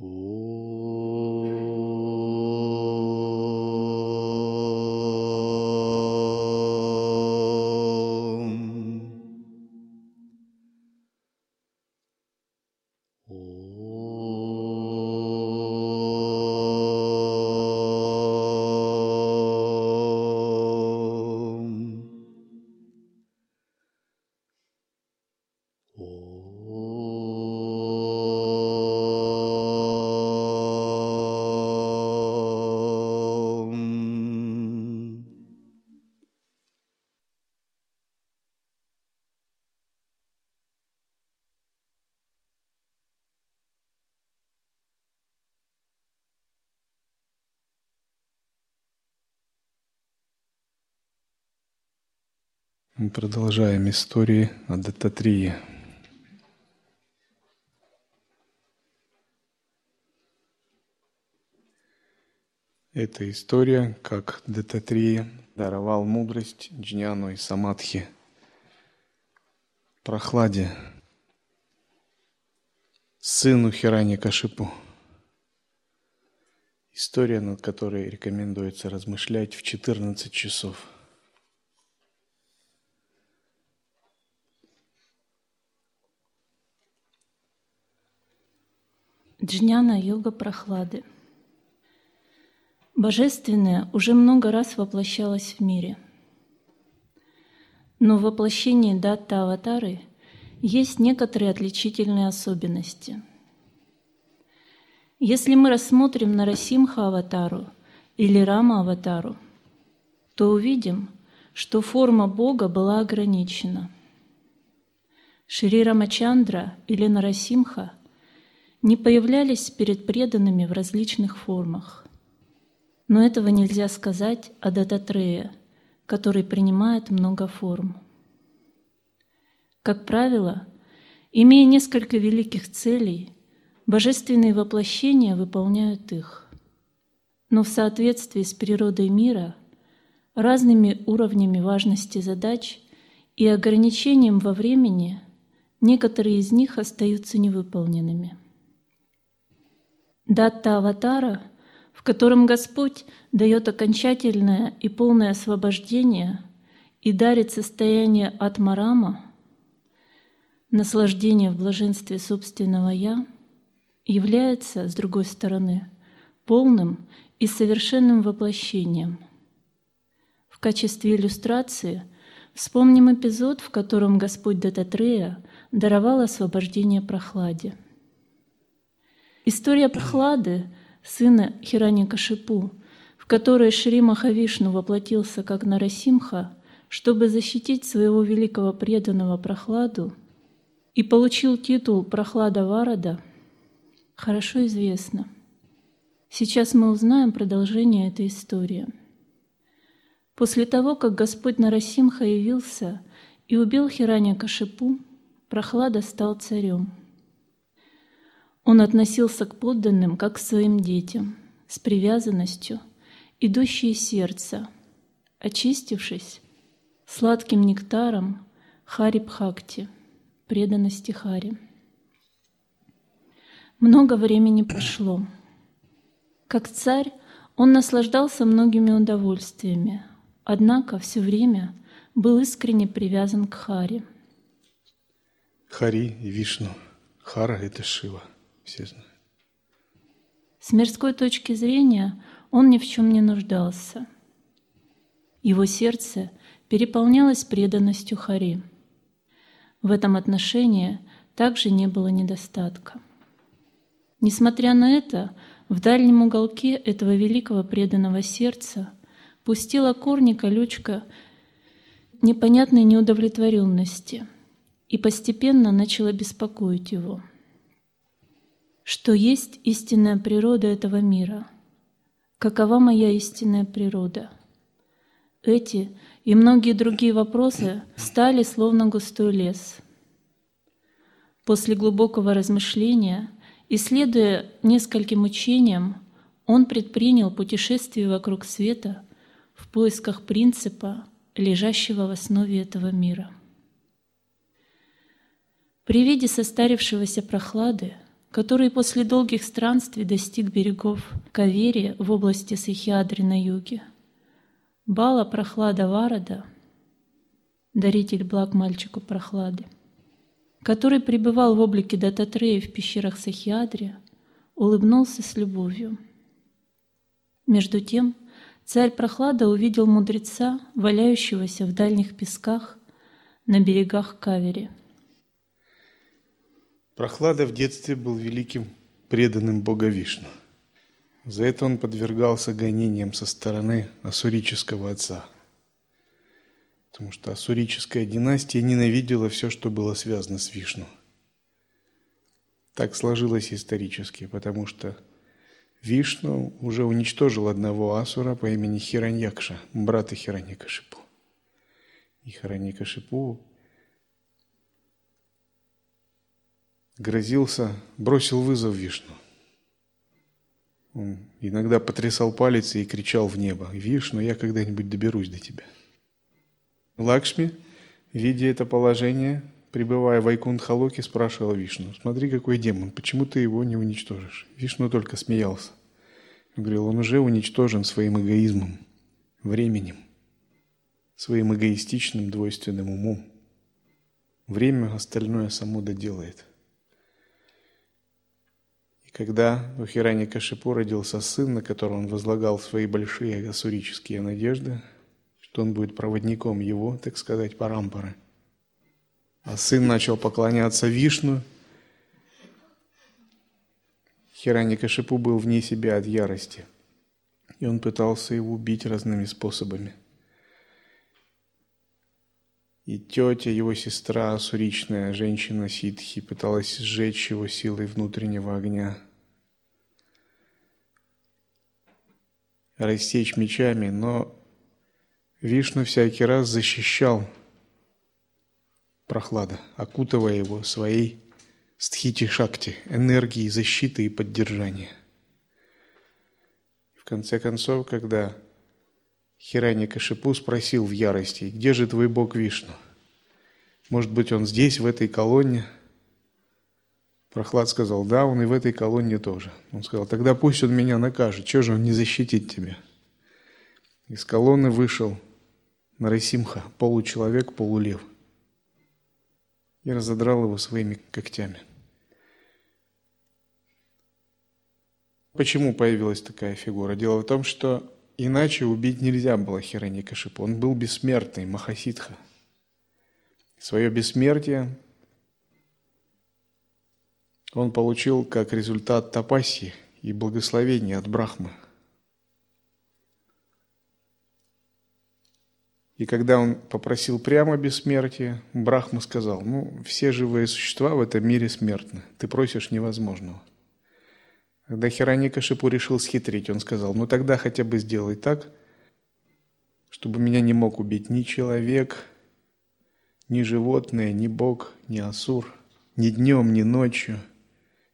Мы продолжаем истории о Дататрии. Эта история, как Дататрия даровал мудрость Джняну и Самадхи, прохладе, сыну Хирани Кашипу. История, над которой рекомендуется размышлять в 14 часов – Джняна йога прохлады. Божественное уже много раз воплощалось в мире. Но в воплощении датта аватары есть некоторые отличительные особенности. Если мы рассмотрим Нарасимха аватару или Рама аватару, то увидим, что форма Бога была ограничена. Шри Рамачандра или Нарасимха – не появлялись перед преданными в различных формах. Но этого нельзя сказать о Дататрея, который принимает много форм. Как правило, имея несколько великих целей, божественные воплощения выполняют их. Но в соответствии с природой мира, разными уровнями важности задач и ограничением во времени, некоторые из них остаются невыполненными. Датта аватара, в котором Господь дает окончательное и полное освобождение и дарит состояние атмарама, наслаждение в блаженстве собственного «я», является, с другой стороны, полным и совершенным воплощением. В качестве иллюстрации вспомним эпизод, в котором Господь Дататрея даровал освобождение прохладе – История Прохлады, сына Хираникашипу, в которой Шри Махавишну воплотился как Нарасимха, чтобы защитить своего великого преданного Прохладу и получил титул Прохлада Варада, хорошо известна. Сейчас мы узнаем продолжение этой истории. После того, как Господь Нарасимха явился и убил Хираникашипу, Прохлада стал царем – он относился к подданным как к своим детям, с привязанностью, идущей из сердца, очистившись сладким нектаром Хари-Бхакти, преданности Хари. Много времени прошло. Как царь он наслаждался многими удовольствиями, однако все время был искренне привязан к Хари. Хари и Вишну. Хара – это Шива все знают. С мирской точки зрения он ни в чем не нуждался. Его сердце переполнялось преданностью Хари. В этом отношении также не было недостатка. Несмотря на это, в дальнем уголке этого великого преданного сердца пустила корни колючка непонятной неудовлетворенности и постепенно начала беспокоить его – что есть истинная природа этого мира. Какова моя истинная природа? Эти и многие другие вопросы стали словно густой лес. После глубокого размышления, исследуя нескольким учениям, он предпринял путешествие вокруг света в поисках принципа, лежащего в основе этого мира. При виде состарившегося прохлады который после долгих странствий достиг берегов Кавери в области Сахиадри на юге. Бала Прохлада Варада, даритель благ мальчику Прохлады, который пребывал в облике Дататрея в пещерах Сахиадри, улыбнулся с любовью. Между тем, царь Прохлада увидел мудреца, валяющегося в дальних песках на берегах Кавери – Прохлада в детстве был великим преданным Бога Вишну. За это он подвергался гонениям со стороны ассурического отца. Потому что ассурическая династия ненавидела все, что было связано с Вишну. Так сложилось исторически, потому что Вишну уже уничтожил одного асура по имени Хираньякша, брата Хираньякашипу. И Хираньякашипу грозился, бросил вызов Вишну. Он иногда потрясал палец и кричал в небо, «Вишну, я когда-нибудь доберусь до тебя». Лакшми, видя это положение, пребывая в Айкундхалоке, спрашивала Вишну, «Смотри, какой демон, почему ты его не уничтожишь?» Вишну только смеялся. Он говорил, он уже уничтожен своим эгоизмом, временем, своим эгоистичным двойственным умом. Время остальное само доделает. Когда у Хирани Кашипу родился сын, на которого он возлагал свои большие асурические надежды, что он будет проводником его, так сказать, парампары, а сын начал поклоняться Вишну, Хирани Кашипу был вне себя от ярости, и он пытался его убить разными способами. И тетя, его сестра, суричная женщина ситхи, пыталась сжечь его силой внутреннего огня. Рассечь мечами, но Вишну всякий раз защищал прохлада, окутывая его своей стхити-шакти, энергией защиты и поддержания. В конце концов, когда Хирани Кашипу спросил в ярости, где же твой бог Вишну? Может быть, он здесь, в этой колонне? Прохлад сказал, да, он и в этой колонне тоже. Он сказал, тогда пусть он меня накажет, чего же он не защитит тебя? Из колонны вышел Нарасимха, получеловек, полулев, и разодрал его своими когтями. Почему появилась такая фигура? Дело в том, что Иначе убить нельзя было Хираньякашипу. Он был бессмертный, Махасидха. Свое бессмертие он получил как результат тапаси и благословения от Брахмы. И когда он попросил прямо бессмертия, Брахма сказал, ну, все живые существа в этом мире смертны. Ты просишь невозможного. Когда Хираникашипу решил схитрить, он сказал, ну тогда хотя бы сделай так, чтобы меня не мог убить ни человек, ни животное, ни бог, ни асур, ни днем, ни ночью,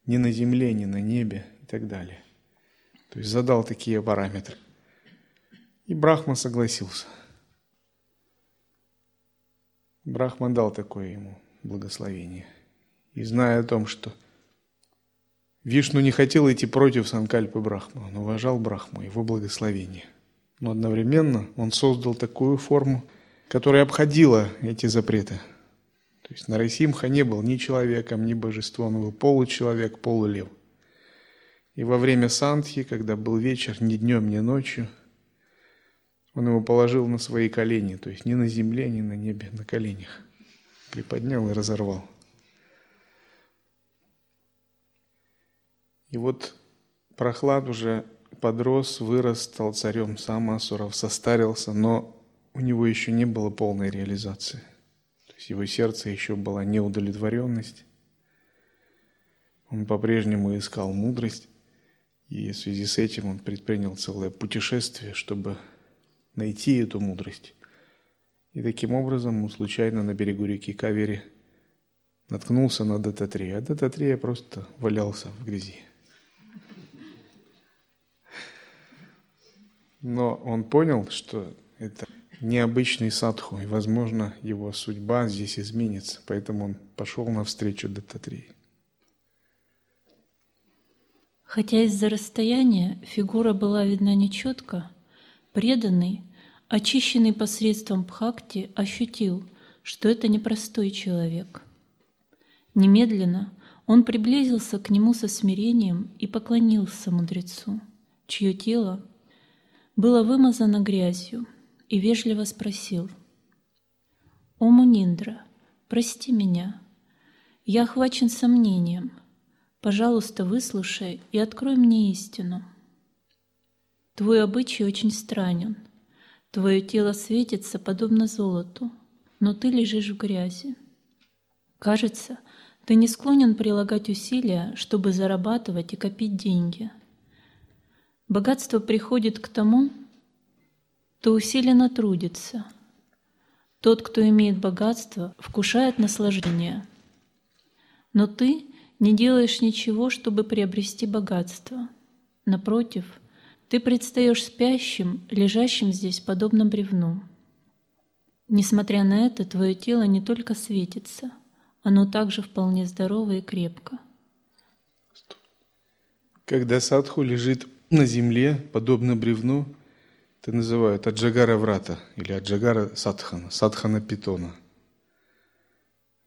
ни на земле, ни на небе и так далее. То есть задал такие параметры. И Брахма согласился. Брахма дал такое ему благословение. И зная о том, что – Вишну не хотел идти против Санкальпы Брахмы, он уважал Брахму, его благословение. Но одновременно он создал такую форму, которая обходила эти запреты. То есть Нарасимха не был ни человеком, ни божеством, он был получеловек, полулев. И во время сантхи, когда был вечер, ни днем, ни ночью, он его положил на свои колени, то есть ни на земле, ни на небе, на коленях. Приподнял и разорвал. И вот Прохлад уже подрос, вырос, стал царем сам Асуров, состарился, но у него еще не было полной реализации. То есть его сердце еще была неудовлетворенность. Он по-прежнему искал мудрость, и в связи с этим он предпринял целое путешествие, чтобы найти эту мудрость. И таким образом он случайно на берегу реки Кавери наткнулся на Дататрея, а Дататрея просто валялся в грязи. Но он понял, что это необычный садху, и, возможно, его судьба здесь изменится. Поэтому он пошел навстречу Даттатрии. Хотя из-за расстояния фигура была видна нечетко, преданный, очищенный посредством Бхакти, ощутил, что это непростой человек. Немедленно он приблизился к нему со смирением и поклонился мудрецу, чье тело было вымазано грязью, и вежливо спросил, «О, Муниндра, прости меня, я охвачен сомнением. Пожалуйста, выслушай и открой мне истину. Твой обычай очень странен. Твое тело светится, подобно золоту, но ты лежишь в грязи. Кажется, ты не склонен прилагать усилия, чтобы зарабатывать и копить деньги. Богатство приходит к тому, кто усиленно трудится. Тот, кто имеет богатство, вкушает наслаждение. Но ты не делаешь ничего, чтобы приобрести богатство. Напротив, ты предстаешь спящим, лежащим здесь подобно бревну. Несмотря на это, твое тело не только светится, оно также вполне здорово и крепко. Когда садху лежит на земле, подобно бревну, это называют аджагара врата или аджагара садхана, садхана питона.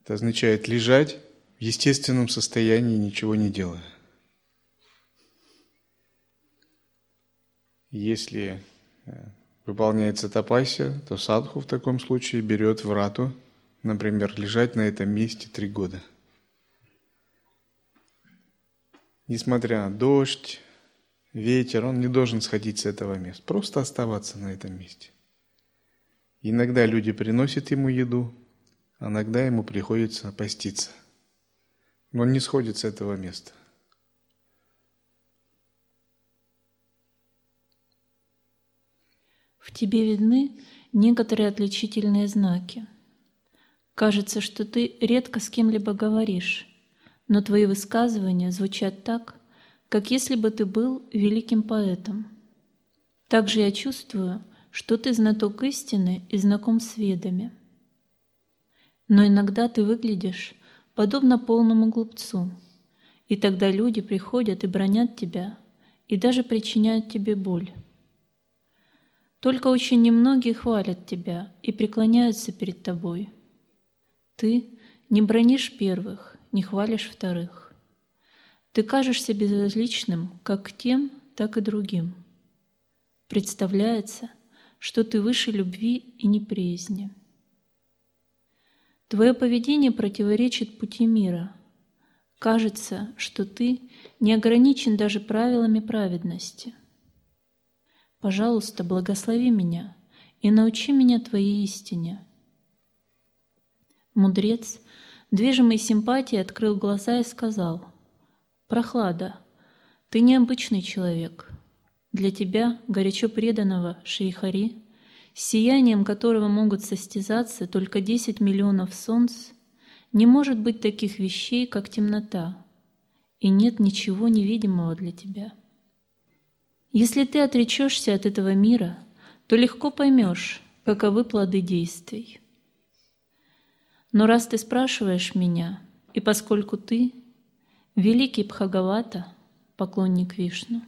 Это означает лежать в естественном состоянии, ничего не делая. Если э, выполняется тапасия, то садху в таком случае берет врату, например, лежать на этом месте три года. Несмотря на дождь, ветер, он не должен сходить с этого места, просто оставаться на этом месте. Иногда люди приносят ему еду, а иногда ему приходится поститься. Но он не сходит с этого места. В тебе видны некоторые отличительные знаки. Кажется, что ты редко с кем-либо говоришь, но твои высказывания звучат так, как если бы ты был великим поэтом. Также я чувствую, что ты знаток истины и знаком с ведами. Но иногда ты выглядишь подобно полному глупцу, и тогда люди приходят и бронят тебя, и даже причиняют тебе боль. Только очень немногие хвалят тебя и преклоняются перед тобой. Ты не бронишь первых, не хвалишь вторых. Ты кажешься безразличным как тем, так и другим. Представляется, что ты выше любви и неприязни. Твое поведение противоречит пути мира. Кажется, что ты не ограничен даже правилами праведности. Пожалуйста, благослови меня и научи меня Твоей истине. Мудрец, движимый симпатией, открыл глаза и сказал – Прохлада, ты необычный человек. Для тебя, горячо преданного Шейхари, сиянием которого могут состязаться только 10 миллионов солнц, не может быть таких вещей, как темнота, и нет ничего невидимого для тебя. Если ты отречешься от этого мира, то легко поймешь, каковы плоды действий. Но раз ты спрашиваешь меня, и поскольку ты Великий Бхагавата, поклонник Вишну,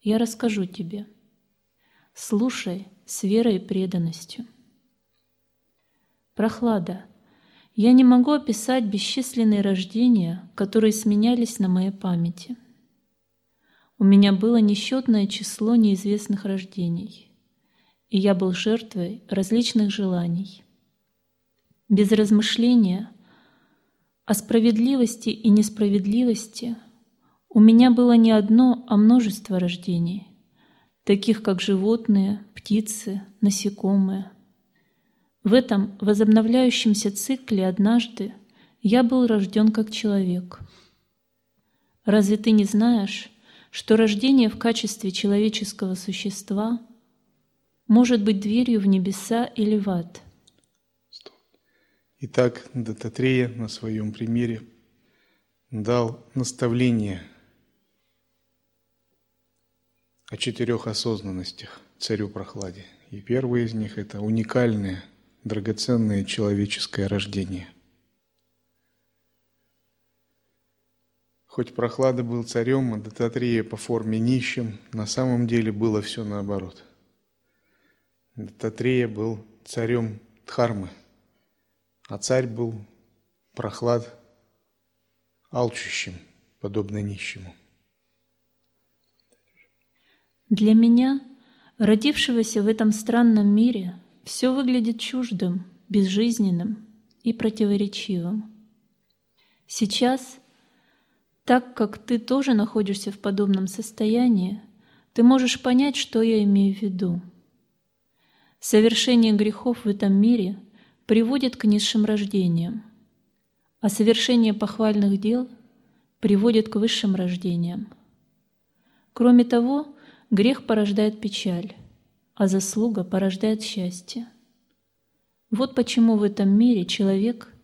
я расскажу тебе. Слушай с верой и преданностью. Прохлада. Я не могу описать бесчисленные рождения, которые сменялись на моей памяти. У меня было несчетное число неизвестных рождений, и я был жертвой различных желаний. Без размышления о справедливости и несправедливости у меня было не одно, а множество рождений, таких как животные, птицы, насекомые. В этом возобновляющемся цикле однажды я был рожден как человек. Разве ты не знаешь, что рождение в качестве человеческого существа может быть дверью в небеса или в ад – Итак, Дататрея на своем примере дал наставление о четырех осознанностях царю Прохладе. И первый из них – это уникальное, драгоценное человеческое рождение. Хоть Прохлада был царем, а Дататрия по форме нищим, на самом деле было все наоборот. Дататрея был царем Дхармы, а царь был Прохлад алчущим, подобно нищему. Для меня, родившегося в этом странном мире, все выглядит чуждым, безжизненным и противоречивым. Сейчас, так как ты тоже находишься в подобном состоянии, ты можешь понять, что я имею в виду. Совершение грехов в этом мире приводит к низшим рождениям, а совершение похвальных дел приводит к высшим рождениям. Кроме того, Грех порождает печаль, а заслуга порождает счастье. Вот почему в этом мире человек,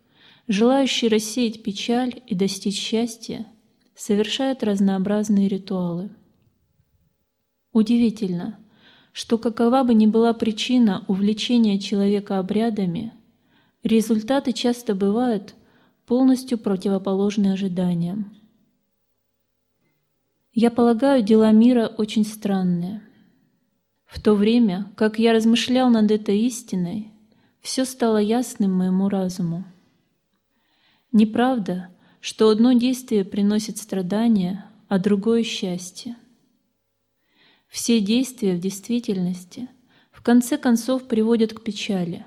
желающий рассеять печаль и достичь счастья, совершает разнообразные ритуалы. Удивительно, что какова бы ни была причина увлечения человека обрядами, результаты часто бывают полностью противоположны ожиданиям. Я полагаю, дела мира очень странные. В то время, как я размышлял над этой истиной, все стало ясным моему разуму. Неправда, что одно действие приносит страдания, а другое — счастье. Все действия в действительности в конце концов приводят к печали,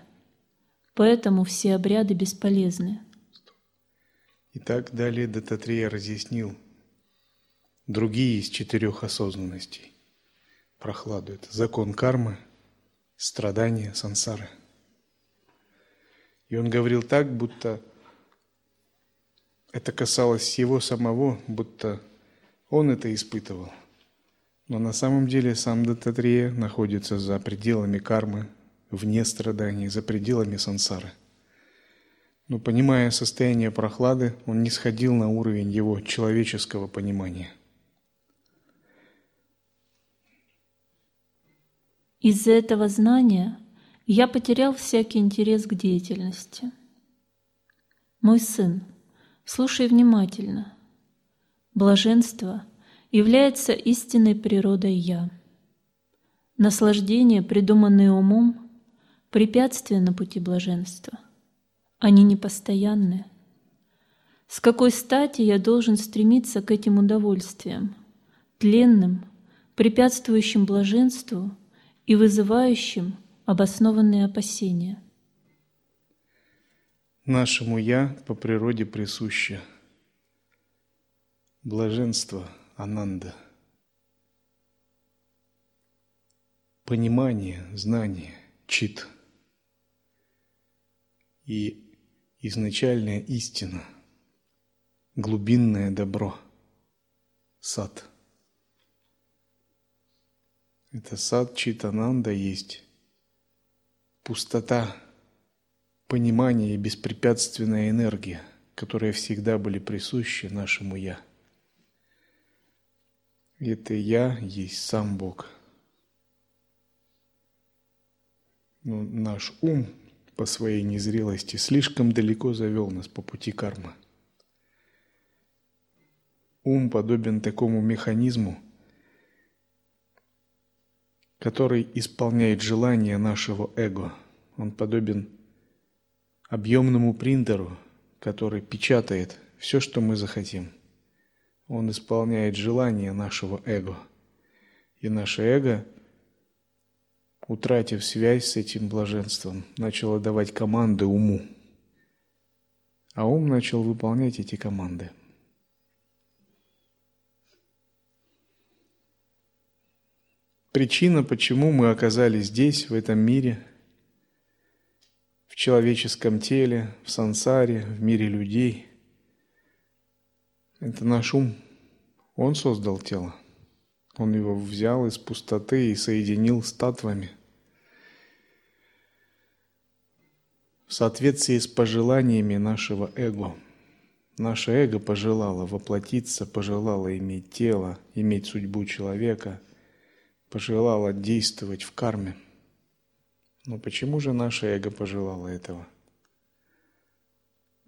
поэтому все обряды бесполезны. Итак, далее Дататрия разъяснил – другие из четырех осознанностей. Прохладу – это закон кармы, страдания, сансары. И он говорил так, будто это касалось его самого, будто он это испытывал. Но на самом деле сам Дататрия находится за пределами кармы, вне страданий, за пределами сансары. Но понимая состояние прохлады, он не сходил на уровень его человеческого понимания – Из-за этого знания я потерял всякий интерес к деятельности. Мой сын, слушай внимательно. Блаженство является истинной природой «я». Наслаждения, придуманные умом, препятствия на пути блаженства. Они непостоянны. С какой стати я должен стремиться к этим удовольствиям, тленным, препятствующим блаженству – и вызывающим обоснованные опасения. Нашему «я» по природе присуще блаженство Ананда, понимание, знание, чит и изначальная истина, глубинное добро, сад – это сад Читананда есть пустота, понимание и беспрепятственная энергия, которые всегда были присущи нашему «Я». Это «Я» есть сам Бог. Но наш ум по своей незрелости слишком далеко завел нас по пути кармы. Ум подобен такому механизму, который исполняет желания нашего эго. Он подобен объемному принтеру, который печатает все, что мы захотим. Он исполняет желания нашего эго. И наше эго, утратив связь с этим блаженством, начало давать команды уму. А ум начал выполнять эти команды – причина, почему мы оказались здесь, в этом мире, в человеческом теле, в сансаре, в мире людей. Это наш ум. Он создал тело. Он его взял из пустоты и соединил с татвами. В соответствии с пожеланиями нашего эго. Наше эго пожелало воплотиться, пожелало иметь тело, иметь судьбу человека – пожелала действовать в карме. Но почему же наше эго пожелало этого?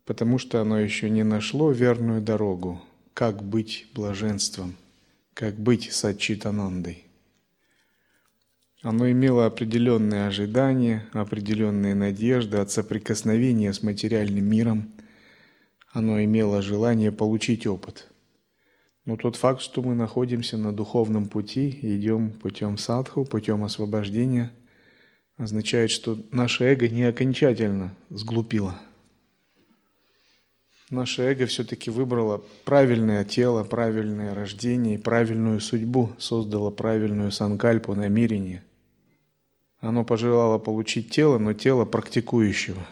Потому что оно еще не нашло верную дорогу как быть блаженством, как быть сачитанандой. Оно имело определенные ожидания, определенные надежды от соприкосновения с материальным миром. Оно имело желание получить опыт. Но тот факт, что мы находимся на духовном пути, идем путем садху, путем освобождения, означает, что наше эго не окончательно сглупило. Наше эго все-таки выбрало правильное тело, правильное рождение правильную судьбу, создало правильную санкальпу, намерение. Оно пожелало получить тело, но тело практикующего.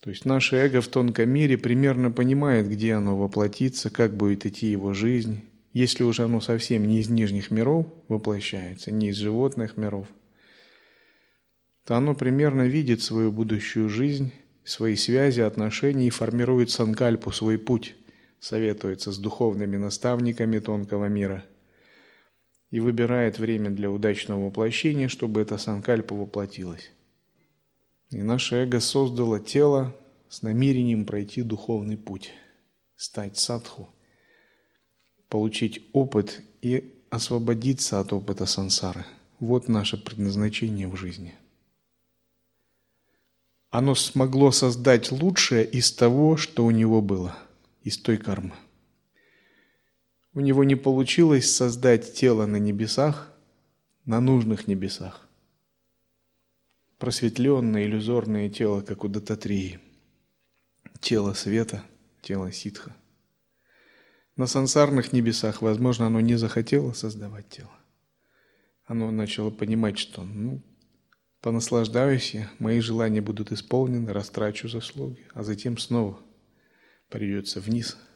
То есть наше эго в тонком мире примерно понимает, где оно воплотится, как будет идти его жизнь. Если уже оно совсем не из нижних миров воплощается, не из животных миров, то оно примерно видит свою будущую жизнь, свои связи, отношения и формирует санкальпу, свой путь, советуется с духовными наставниками тонкого мира – и выбирает время для удачного воплощения, чтобы эта санкальпа воплотилась. И наше эго создало тело с намерением пройти духовный путь, стать садху, получить опыт и освободиться от опыта сансары. Вот наше предназначение в жизни. Оно смогло создать лучшее из того, что у него было, из той кармы. У него не получилось создать тело на небесах, на нужных небесах. Просветленное иллюзорное тело, как у Дататрии. Тело света, тело ситха. На сансарных небесах, возможно, оно не захотело создавать тело. Оно начало понимать, что ну, понаслаждаюсь я, мои желания будут исполнены, растрачу заслуги, а затем снова придется вниз –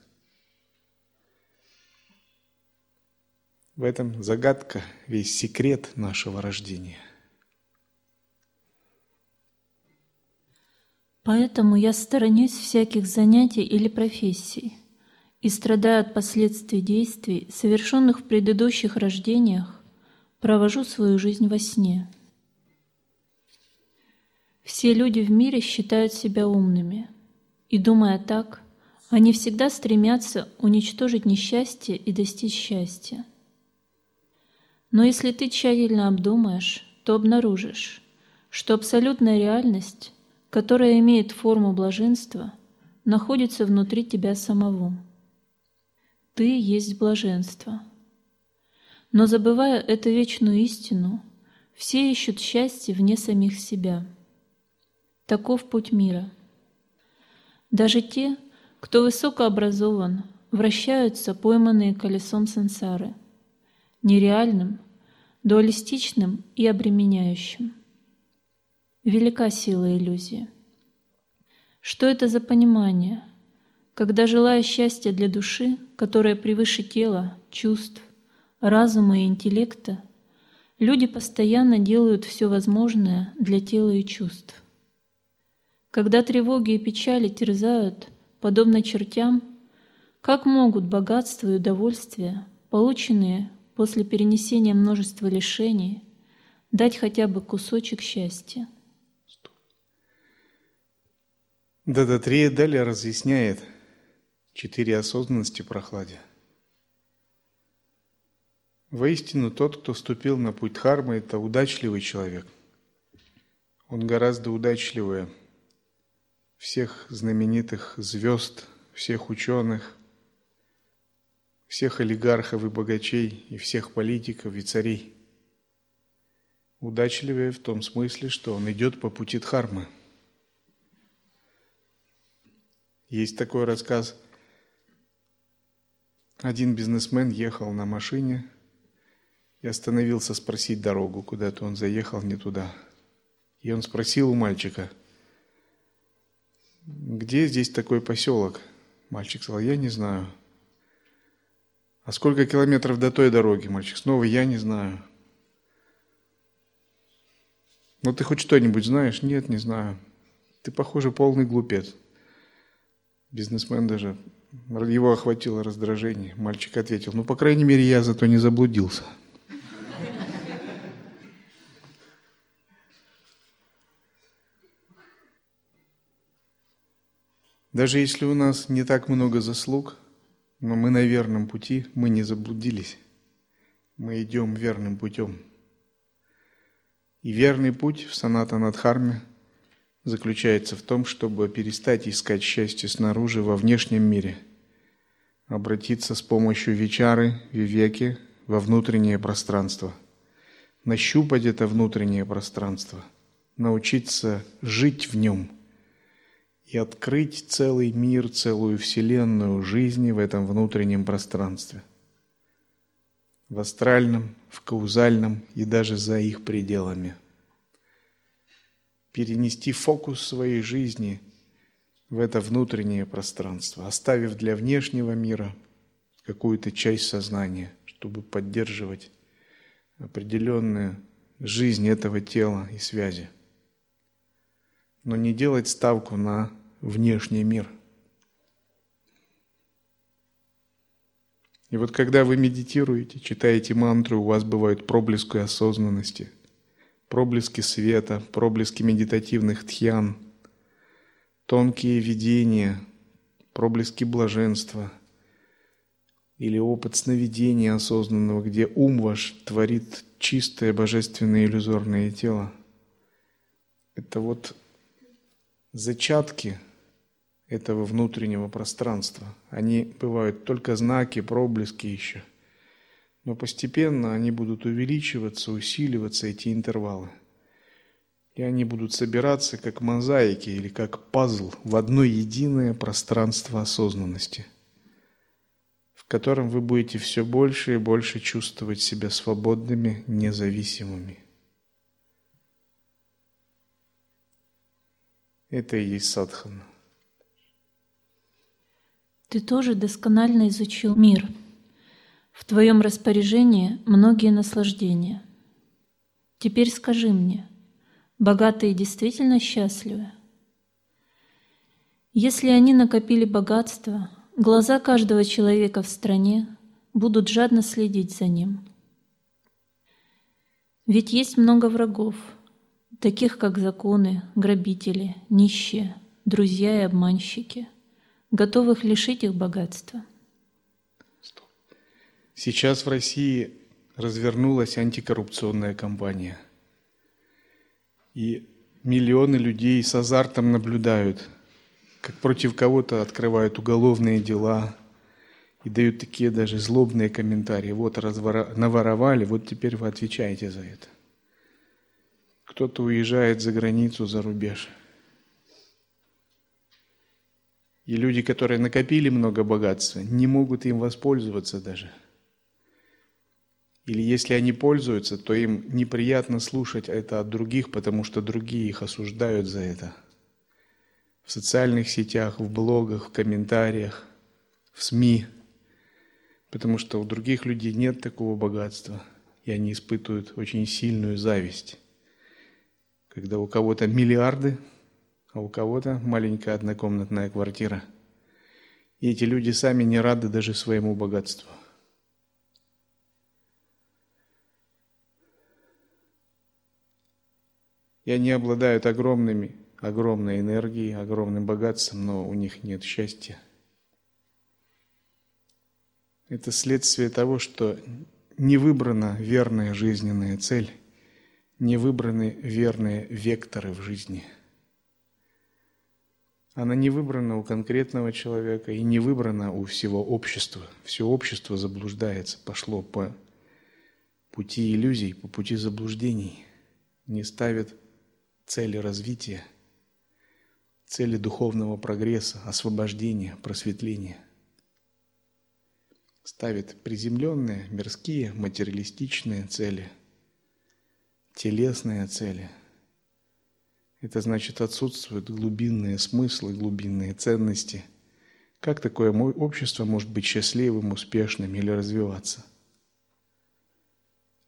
В этом загадка, весь секрет нашего рождения. Поэтому я сторонюсь всяких занятий или профессий и страдая от последствий действий, совершенных в предыдущих рождениях, провожу свою жизнь во сне. Все люди в мире считают себя умными, и, думая так, они всегда стремятся уничтожить несчастье и достичь счастья – но если ты тщательно обдумаешь, то обнаружишь, что абсолютная реальность, которая имеет форму блаженства, находится внутри тебя самого. Ты есть блаженство. Но забывая эту вечную истину, все ищут счастье вне самих себя. Таков путь мира. Даже те, кто высокообразован, вращаются пойманные колесом сансары – нереальным, дуалистичным и обременяющим. Велика сила иллюзии. Что это за понимание, когда, желая счастья для души, которая превыше тела, чувств, разума и интеллекта, люди постоянно делают все возможное для тела и чувств. Когда тревоги и печали терзают, подобно чертям, как могут богатство и удовольствие, полученные после перенесения множества лишений дать хотя бы кусочек счастья. Дадатрея далее разъясняет четыре осознанности прохладе. Воистину, тот, кто ступил на путь Дхармы, это удачливый человек. Он гораздо удачливее всех знаменитых звезд, всех ученых, всех олигархов и богачей, и всех политиков и царей. Удачливее в том смысле, что он идет по пути Дхармы. Есть такой рассказ. Один бизнесмен ехал на машине и остановился спросить дорогу. Куда-то он заехал не туда. И он спросил у мальчика, где здесь такой поселок? Мальчик сказал, я не знаю. А сколько километров до той дороги, мальчик? Снова я не знаю. Ну ты хоть что-нибудь знаешь? Нет, не знаю. Ты, похоже, полный глупец. Бизнесмен даже, его охватило раздражение. Мальчик ответил, ну, по крайней мере, я зато не заблудился. Даже если у нас не так много заслуг – Но мы на верном пути, мы не заблудились. Мы идем верным путем. И верный путь в саната Надхарме заключается в том, чтобы перестать искать счастье снаружи во внешнем мире, обратиться с помощью вечары, вивеки во внутреннее пространство, нащупать это внутреннее пространство, научиться жить в нем – и открыть целый мир, целую вселенную жизни в этом внутреннем пространстве. В астральном, в каузальном и даже за их пределами. Перенести фокус своей жизни в это внутреннее пространство, оставив для внешнего мира какую-то часть сознания, чтобы поддерживать определенную жизнь этого тела и связи но не делать ставку на внешний мир. И вот когда вы медитируете, читаете мантру, у вас бывают проблески осознанности, проблески света, проблески медитативных тхьян, тонкие видения, проблески блаженства или опыт сновидения осознанного, где ум ваш творит чистое божественное иллюзорное тело. Это вот зачатки этого внутреннего пространства. Они бывают только знаки, проблески еще. Но постепенно они будут увеличиваться, усиливаться, эти интервалы. И они будут собираться как мозаики или как пазл в одно единое пространство осознанности, в котором вы будете все больше и больше чувствовать себя свободными, независимыми. Это и есть садхана. Ты тоже досконально изучил мир. В твоем распоряжении многие наслаждения. Теперь скажи мне, богатые действительно счастливы? Если они накопили богатство, глаза каждого человека в стране будут жадно следить за ним. Ведь есть много врагов – таких как законы, грабители, нищие, друзья и обманщики, готовых лишить их богатства. Сейчас в России развернулась антикоррупционная кампания. И миллионы людей с азартом наблюдают, как против кого-то открывают уголовные дела и дают такие даже злобные комментарии. Вот развора... наворовали, вот теперь вы отвечаете за это кто-то уезжает за границу, за рубеж. И люди, которые накопили много богатства, не могут им воспользоваться даже. Или если они пользуются, то им неприятно слушать это от других, потому что другие их осуждают за это. В социальных сетях, в блогах, в комментариях, в СМИ. Потому что у других людей нет такого богатства, и они испытывают очень сильную зависть когда у кого-то миллиарды, а у кого-то маленькая однокомнатная квартира. И эти люди сами не рады даже своему богатству. И они обладают огромными, огромной энергией, огромным богатством, но у них нет счастья. Это следствие того, что не выбрана верная жизненная цель не выбраны верные векторы в жизни. Она не выбрана у конкретного человека и не выбрана у всего общества. Все общество заблуждается, пошло по пути иллюзий, по пути заблуждений, не ставит цели развития, цели духовного прогресса, освобождения, просветления. Ставит приземленные, мирские, материалистичные цели – телесные цели. Это значит отсутствуют глубинные смыслы, глубинные ценности. Как такое общество может быть счастливым, успешным или развиваться?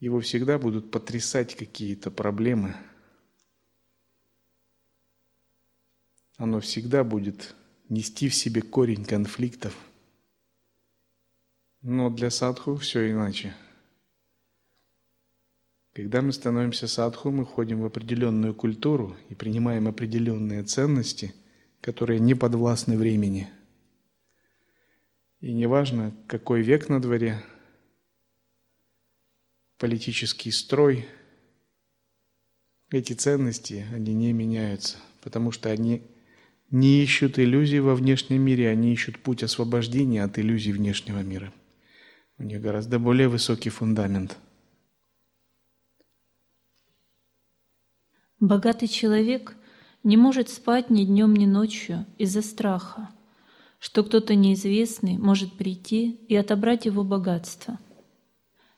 Его всегда будут потрясать какие-то проблемы. Оно всегда будет нести в себе корень конфликтов. Но для садху все иначе – когда мы становимся садху, мы входим в определенную культуру и принимаем определенные ценности, которые не подвластны времени. И неважно, какой век на дворе, политический строй, эти ценности, они не меняются, потому что они не ищут иллюзий во внешнем мире, они ищут путь освобождения от иллюзий внешнего мира. У них гораздо более высокий фундамент. Богатый человек не может спать ни днем, ни ночью из-за страха, что кто-то неизвестный может прийти и отобрать его богатство.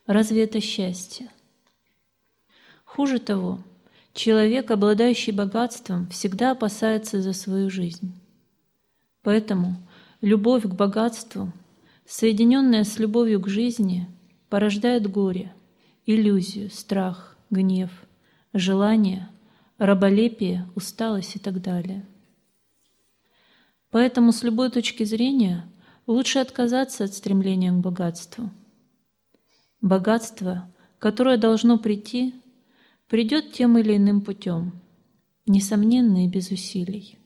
Разве это счастье? Хуже того, человек, обладающий богатством, всегда опасается за свою жизнь. Поэтому любовь к богатству, соединенная с любовью к жизни, порождает горе, иллюзию, страх, гнев, желание, раболепие, усталость и так далее – Поэтому с любой точки зрения лучше отказаться от стремления к богатству. Богатство, которое должно прийти, придет тем или иным путем, несомненно и без усилий.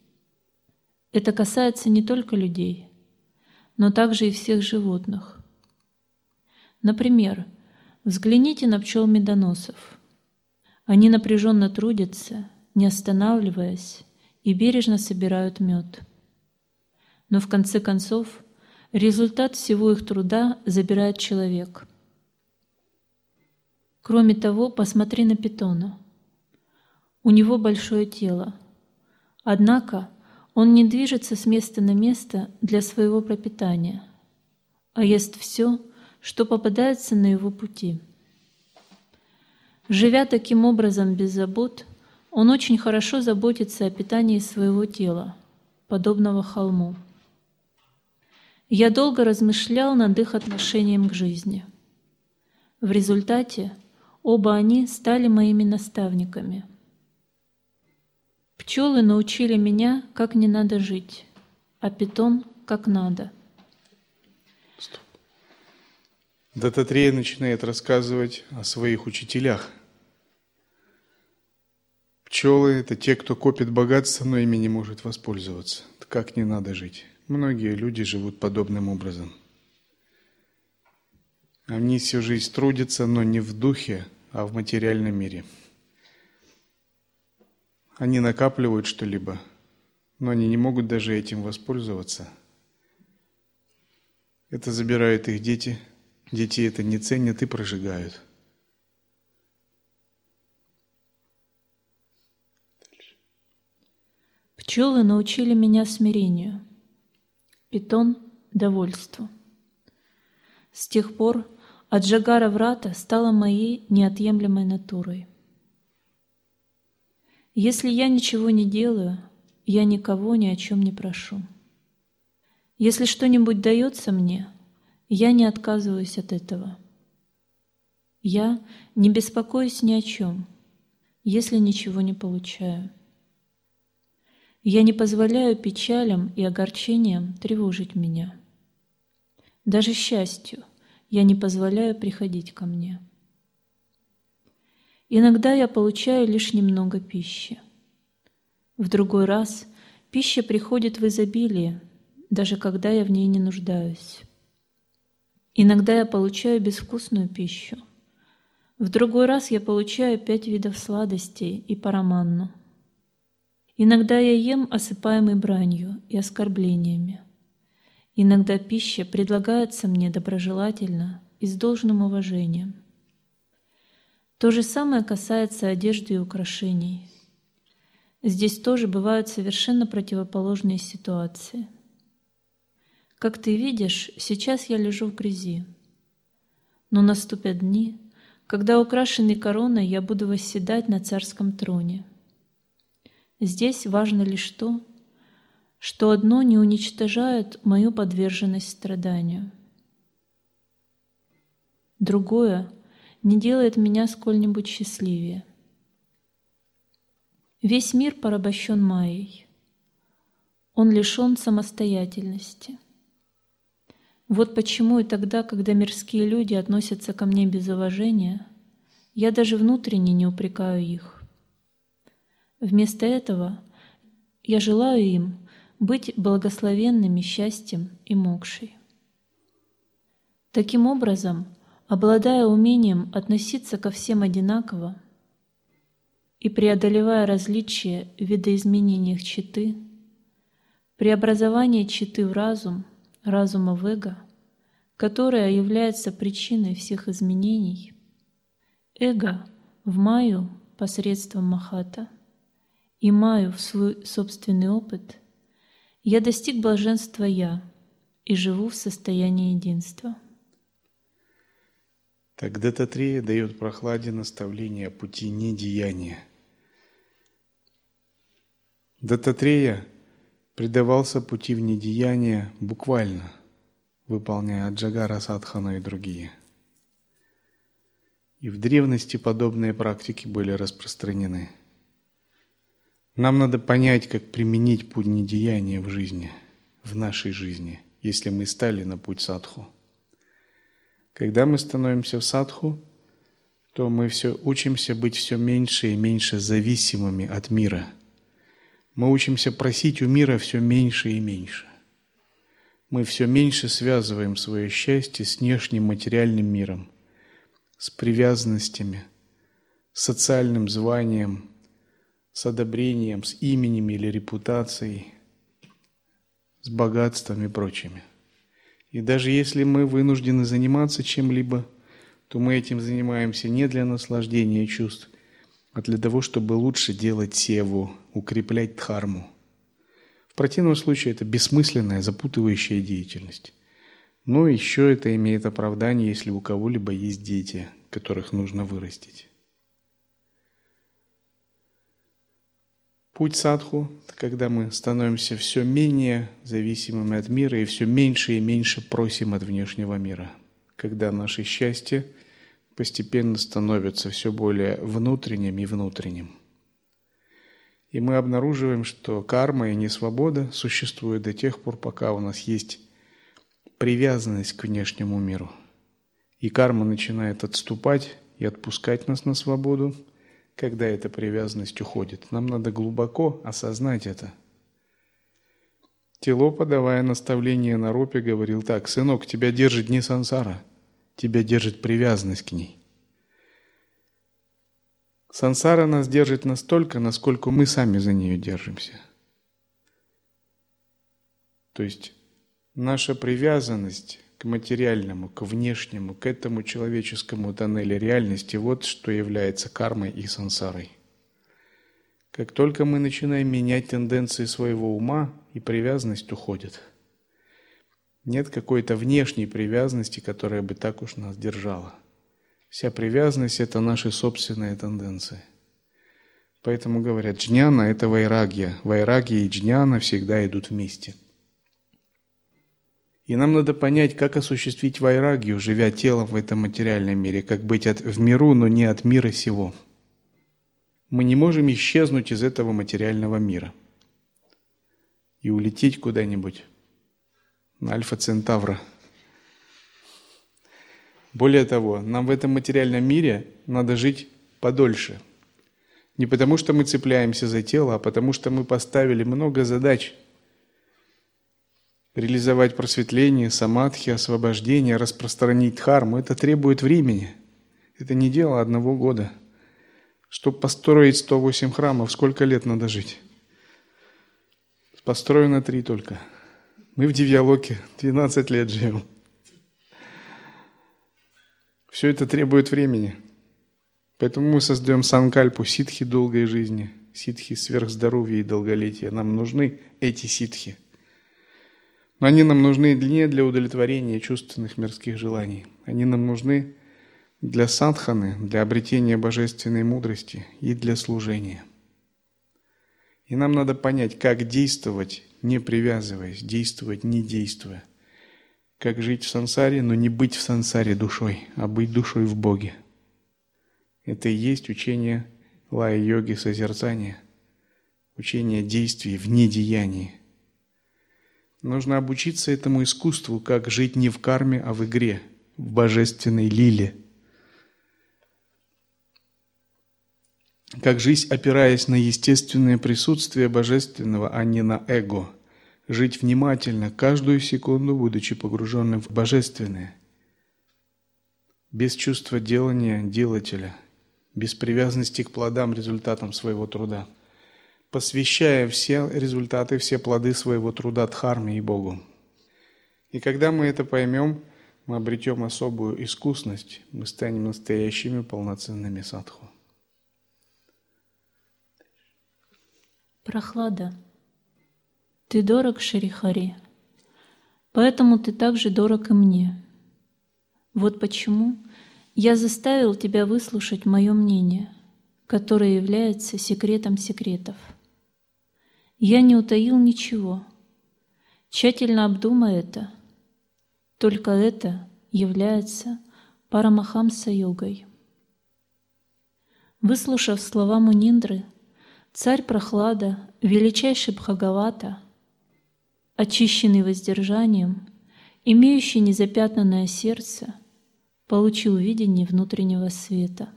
Это касается не только людей, но также и всех животных. Например, взгляните на пчел медоносов. Они напряженно трудятся, не останавливаясь, и бережно собирают мед – но в конце концов результат всего их труда забирает человек. Кроме того, посмотри на питона. У него большое тело. Однако он не движется с места на место для своего пропитания, а ест все, что попадается на его пути. Живя таким образом без забот, он очень хорошо заботится о питании своего тела, подобного холму. Я долго размышлял над их отношением к жизни. В результате оба они стали моими наставниками. Пчелы научили меня, как не надо жить, а питон – как надо. Стоп. Дататрея начинает рассказывать о своих учителях. Пчелы – это те, кто копит богатство, но ими не может воспользоваться. Как не надо жить. Многие люди живут подобным образом. Они всю жизнь трудятся, но не в духе, а в материальном мире. Они накапливают что-либо, но они не могут даже этим воспользоваться. Это забирают их дети. Дети это не ценят и прожигают. Пчелы научили меня смирению – питон – довольство. С тех пор Аджагара Врата стала моей неотъемлемой натурой. Если я ничего не делаю, я никого ни о чем не прошу. Если что-нибудь дается мне, я не отказываюсь от этого. Я не беспокоюсь ни о чем, если ничего не получаю. Я не позволяю печалям и огорчениям тревожить меня. Даже счастью я не позволяю приходить ко мне. Иногда я получаю лишь немного пищи. В другой раз пища приходит в изобилие, даже когда я в ней не нуждаюсь. Иногда я получаю безвкусную пищу. В другой раз я получаю пять видов сладостей и параманну – Иногда я ем, осыпаемый бранью и оскорблениями. Иногда пища предлагается мне доброжелательно и с должным уважением. То же самое касается одежды и украшений. Здесь тоже бывают совершенно противоположные ситуации. Как ты видишь, сейчас я лежу в грязи. Но наступят дни, когда украшенный короной я буду восседать на царском троне – Здесь важно лишь то, что одно не уничтожает мою подверженность страданию. Другое не делает меня сколь-нибудь счастливее. Весь мир порабощен Майей. Он лишен самостоятельности. Вот почему и тогда, когда мирские люди относятся ко мне без уважения, я даже внутренне не упрекаю их. Вместо этого я желаю им быть благословенными счастьем и мокшей. Таким образом, обладая умением относиться ко всем одинаково и преодолевая различия в видоизменениях читы, преобразование читы в разум, разума в эго, которое является причиной всех изменений, эго в маю посредством Махата и маю в свой собственный опыт, я достиг блаженства Я и живу в состоянии единства. Так Дататрея дает прохладе наставление о пути недеяния. Дататрея предавался пути в недеяние буквально, выполняя Аджагара Садхана и другие. И в древности подобные практики были распространены. Нам надо понять, как применить путь недеяния в жизни, в нашей жизни, если мы стали на путь садху. Когда мы становимся в садху, то мы все учимся быть все меньше и меньше зависимыми от мира. Мы учимся просить у мира все меньше и меньше. Мы все меньше связываем свое счастье с внешним материальным миром, с привязанностями, с социальным званием, с одобрением, с именем или репутацией, с богатством и прочими – и даже если мы вынуждены заниматься чем-либо, то мы этим занимаемся не для наслаждения чувств, а для того, чтобы лучше делать севу, укреплять дхарму. В противном случае это бессмысленная, запутывающая деятельность. Но еще это имеет оправдание, если у кого-либо есть дети, которых нужно вырастить. Путь садху – это когда мы становимся все менее зависимыми от мира и все меньше и меньше просим от внешнего мира. Когда наше счастье постепенно становится все более внутренним и внутренним. И мы обнаруживаем, что карма и несвобода существуют до тех пор, пока у нас есть привязанность к внешнему миру. И карма начинает отступать и отпускать нас на свободу – когда эта привязанность уходит. Нам надо глубоко осознать это. Тело, подавая наставление на ропе, говорил так, «Сынок, тебя держит не сансара, тебя держит привязанность к ней». Сансара нас держит настолько, насколько мы сами за нее держимся. То есть наша привязанность к материальному, к внешнему, к этому человеческому тоннелю реальности, вот что является кармой и сансарой. Как только мы начинаем менять тенденции своего ума, и привязанность уходит. Нет какой-то внешней привязанности, которая бы так уж нас держала. Вся привязанность – это наши собственные тенденции. Поэтому говорят, джняна – это вайрагья. Вайрагья и джняна всегда идут вместе – и нам надо понять, как осуществить вайрагию, живя телом в этом материальном мире, как быть от, в миру, но не от мира сего. Мы не можем исчезнуть из этого материального мира и улететь куда-нибудь на Альфа Центавра. Более того, нам в этом материальном мире надо жить подольше. Не потому, что мы цепляемся за тело, а потому, что мы поставили много задач – Реализовать просветление, самадхи, освобождение, распространить дхарму – это требует времени. Это не дело одного года. Чтобы построить 108 храмов, сколько лет надо жить? Построено три только. Мы в Девьялоке 12 лет живем. Все это требует времени. Поэтому мы создаем санкальпу ситхи долгой жизни, ситхи сверхздоровья и долголетия. Нам нужны эти ситхи – но они нам нужны не для удовлетворения чувственных мирских желаний. Они нам нужны для садханы, для обретения божественной мудрости и для служения. И нам надо понять, как действовать, не привязываясь, действовать, не действуя. Как жить в сансаре, но не быть в сансаре душой, а быть душой в Боге. Это и есть учение лая-йоги созерцания, учение действий в недеянии – Нужно обучиться этому искусству, как жить не в карме, а в игре, в божественной лиле. Как жить, опираясь на естественное присутствие божественного, а не на эго. Жить внимательно, каждую секунду, будучи погруженным в божественное. без чувства делания делателя, без привязанности к плодам, результатам своего труда, посвящая все результаты, все плоды своего труда Дхарме и Богу. И когда мы это поймем, мы обретем особую искусность, мы станем настоящими полноценными садху. Прохлада. Ты дорог Шарихари, поэтому ты также дорог и мне. Вот почему я заставил тебя выслушать мое мнение, которое является секретом секретов. Я не утаил ничего. Тщательно обдумай это. Только это является Парамахамса-йогой. Выслушав слова Муниндры, царь Прохлада, величайший Бхагавата, очищенный воздержанием, имеющий незапятнанное сердце, получил видение внутреннего света.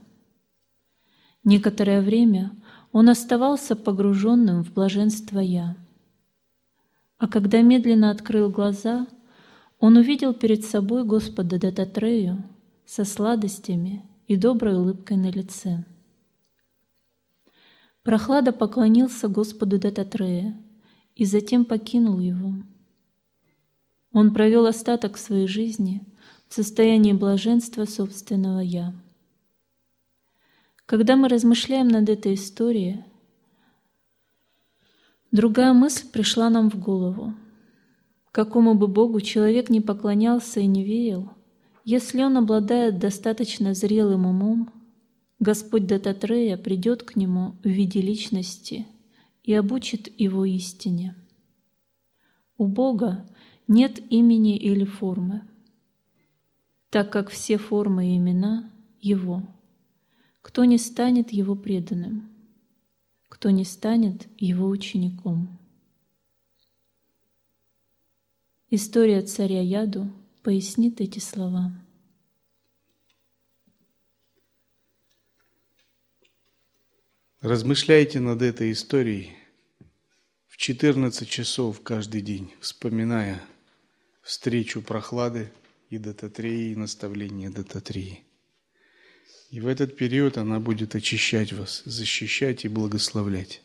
Некоторое время он оставался погруженным в блаженство «Я». А когда медленно открыл глаза, он увидел перед собой Господа Дататрею со сладостями и доброй улыбкой на лице. Прохлада поклонился Господу Дататрея и затем покинул его. Он провел остаток своей жизни в состоянии блаженства собственного «Я». Когда мы размышляем над этой историей, другая мысль пришла нам в голову. Какому бы Богу человек не поклонялся и не верил, если он обладает достаточно зрелым умом, Господь Дататрея придет к нему в виде личности и обучит его истине. У Бога нет имени или формы, так как все формы и имена — Его — кто не станет его преданным, кто не станет его учеником. История царя Яду пояснит эти слова. Размышляйте над этой историей в 14 часов каждый день, вспоминая встречу прохлады и Дататреи и наставление Дататреи. И в этот период она будет очищать вас, защищать и благословлять.